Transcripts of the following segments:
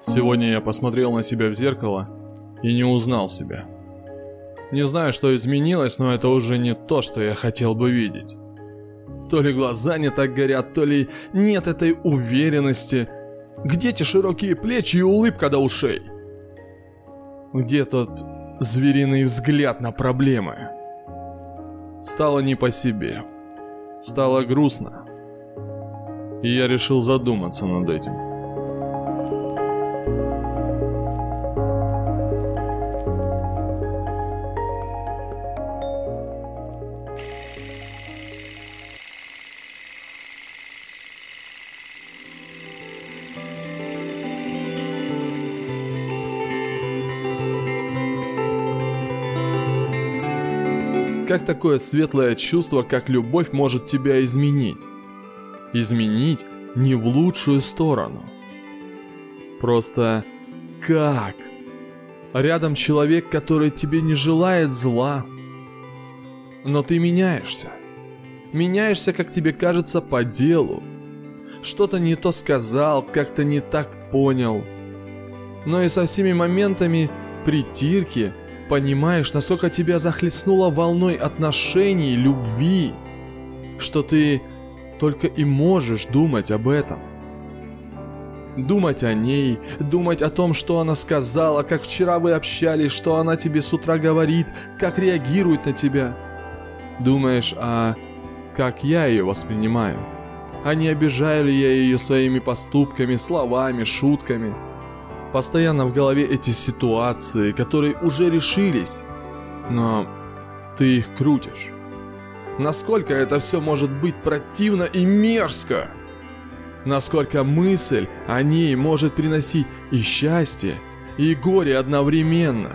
Сегодня я посмотрел на себя в зеркало и не узнал себя. Не знаю, что изменилось, но это уже не то, что я хотел бы видеть. То ли глаза не так горят, то ли нет этой уверенности. Где те широкие плечи и улыбка до ушей? Где тот звериный взгляд на проблемы? Стало не по себе. Стало грустно. И я решил задуматься над этим. Как такое светлое чувство, как любовь, может тебя изменить? Изменить не в лучшую сторону. Просто как? Рядом человек, который тебе не желает зла. Но ты меняешься. Меняешься, как тебе кажется, по делу. Что-то не то сказал, как-то не так понял. Но и со всеми моментами притирки – понимаешь, насколько тебя захлестнуло волной отношений, любви, что ты только и можешь думать об этом. Думать о ней, думать о том, что она сказала, как вчера вы общались, что она тебе с утра говорит, как реагирует на тебя. Думаешь, а как я ее воспринимаю? А не обижаю ли я ее своими поступками, словами, шутками? Постоянно в голове эти ситуации, которые уже решились, но ты их крутишь. Насколько это все может быть противно и мерзко? Насколько мысль о ней может приносить и счастье, и горе одновременно?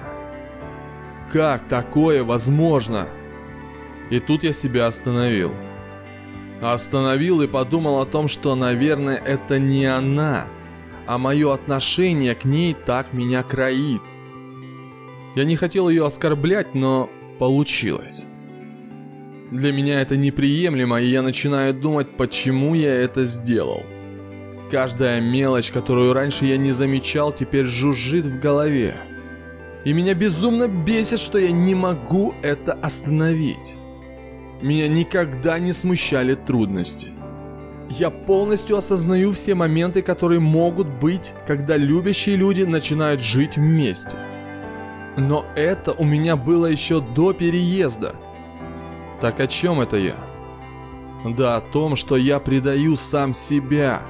Как такое возможно? И тут я себя остановил. Остановил и подумал о том, что, наверное, это не она – а мое отношение к ней так меня кроит. Я не хотел ее оскорблять, но получилось. Для меня это неприемлемо, и я начинаю думать, почему я это сделал. Каждая мелочь, которую раньше я не замечал, теперь жужжит в голове. И меня безумно бесит, что я не могу это остановить. Меня никогда не смущали трудности. Я полностью осознаю все моменты, которые могут быть, когда любящие люди начинают жить вместе. Но это у меня было еще до переезда. Так о чем это я? Да о том, что я предаю сам себя.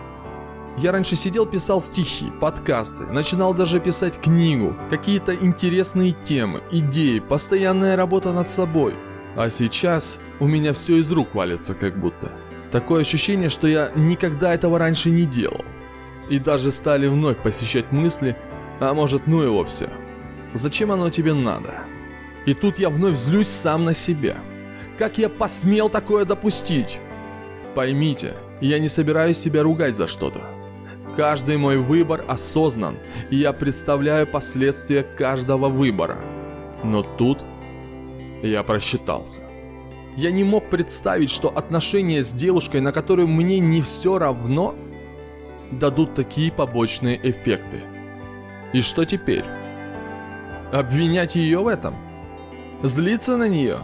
Я раньше сидел, писал стихи, подкасты, начинал даже писать книгу, какие-то интересные темы, идеи, постоянная работа над собой. А сейчас у меня все из рук валится как будто. Такое ощущение, что я никогда этого раньше не делал. И даже стали вновь посещать мысли, а может ну его все. Зачем оно тебе надо? И тут я вновь злюсь сам на себя. Как я посмел такое допустить? Поймите, я не собираюсь себя ругать за что-то. Каждый мой выбор осознан, и я представляю последствия каждого выбора. Но тут я просчитался. Я не мог представить, что отношения с девушкой, на которую мне не все равно, дадут такие побочные эффекты. И что теперь? Обвинять ее в этом? Злиться на нее?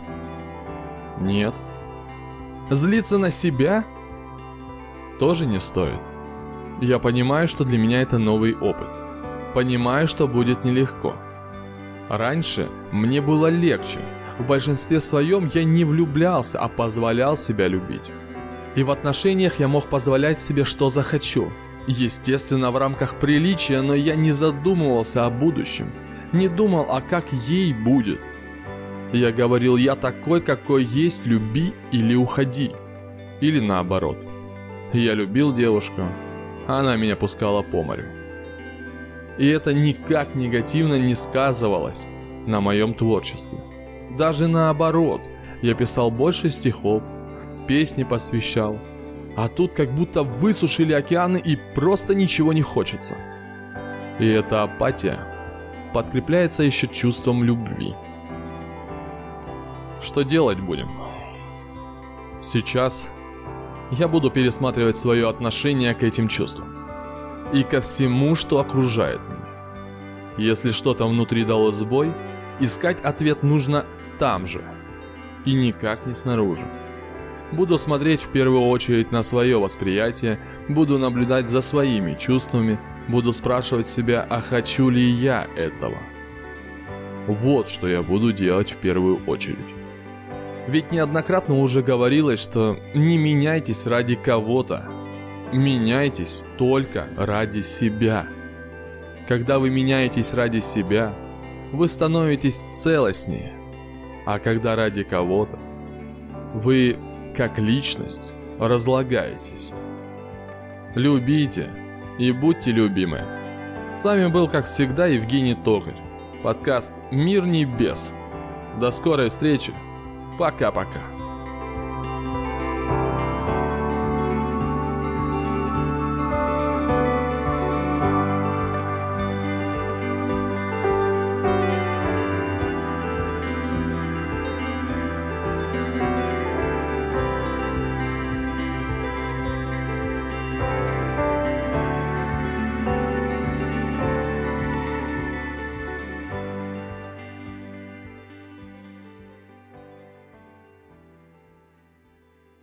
Нет. Злиться на себя? Тоже не стоит. Я понимаю, что для меня это новый опыт. Понимаю, что будет нелегко. Раньше мне было легче, в большинстве своем я не влюблялся, а позволял себя любить. И в отношениях я мог позволять себе, что захочу. Естественно, в рамках приличия, но я не задумывался о будущем. Не думал, а как ей будет. Я говорил, я такой, какой есть, люби или уходи. Или наоборот. Я любил девушку, а она меня пускала по морю. И это никак негативно не сказывалось на моем творчестве. Даже наоборот, я писал больше стихов, песни посвящал. А тут как будто высушили океаны и просто ничего не хочется. И эта апатия подкрепляется еще чувством любви. Что делать будем? Сейчас я буду пересматривать свое отношение к этим чувствам. И ко всему, что окружает меня. Если что-то внутри дало сбой, искать ответ нужно там же. И никак не снаружи. Буду смотреть в первую очередь на свое восприятие, буду наблюдать за своими чувствами, буду спрашивать себя, а хочу ли я этого. Вот что я буду делать в первую очередь. Ведь неоднократно уже говорилось, что не меняйтесь ради кого-то. Меняйтесь только ради себя. Когда вы меняетесь ради себя, вы становитесь целостнее. А когда ради кого-то, вы, как личность, разлагаетесь. Любите и будьте любимы. С вами был, как всегда, Евгений Токарь. Подкаст «Мир небес». До скорой встречи. Пока-пока.